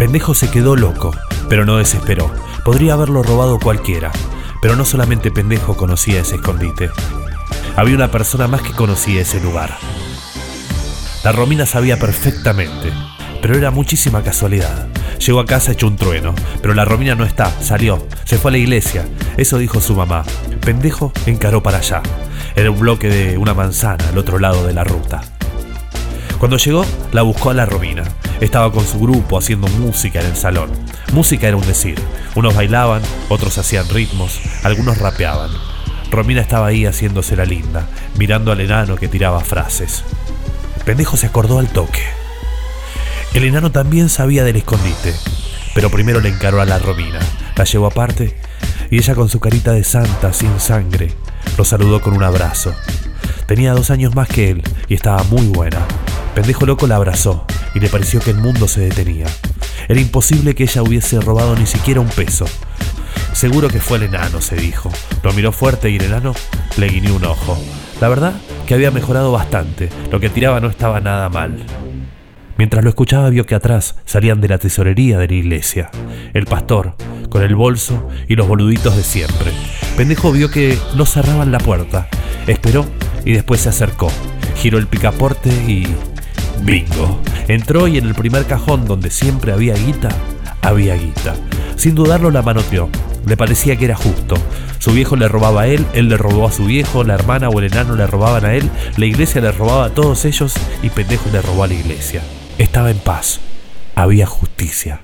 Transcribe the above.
Pendejo se quedó loco, pero no desesperó. Podría haberlo robado cualquiera, pero no solamente Pendejo conocía ese escondite. Había una persona más que conocía ese lugar. La Romina sabía perfectamente, pero era muchísima casualidad. Llegó a casa hecho un trueno, pero la Romina no está, salió, se fue a la iglesia. Eso dijo su mamá. Pendejo encaró para allá. Era un bloque de una manzana al otro lado de la ruta. Cuando llegó, la buscó a la Romina. Estaba con su grupo haciendo música en el salón. Música era un decir. Unos bailaban, otros hacían ritmos, algunos rapeaban. Romina estaba ahí haciéndose la linda, mirando al enano que tiraba frases. Pendejo se acordó al toque. El enano también sabía del escondite, pero primero le encaró a la Romina, la llevó aparte y ella con su carita de santa sin sangre lo saludó con un abrazo. Tenía dos años más que él y estaba muy buena. Pendejo loco la abrazó y le pareció que el mundo se detenía. Era imposible que ella hubiese robado ni siquiera un peso. Seguro que fue el enano, se dijo. Lo miró fuerte y el enano le guiñó un ojo. La verdad que había mejorado bastante. Lo que tiraba no estaba nada mal. Mientras lo escuchaba vio que atrás salían de la tesorería de la iglesia. El pastor, con el bolso y los boluditos de siempre. Pendejo vio que no cerraban la puerta. Esperó y después se acercó. Giró el picaporte y Bingo. Entró y en el primer cajón donde siempre había guita, había guita. Sin dudarlo la manoteó. Le parecía que era justo. Su viejo le robaba a él, él le robó a su viejo, la hermana o el enano le robaban a él, la iglesia le robaba a todos ellos y pendejo le robó a la iglesia. Estaba en paz. Había justicia.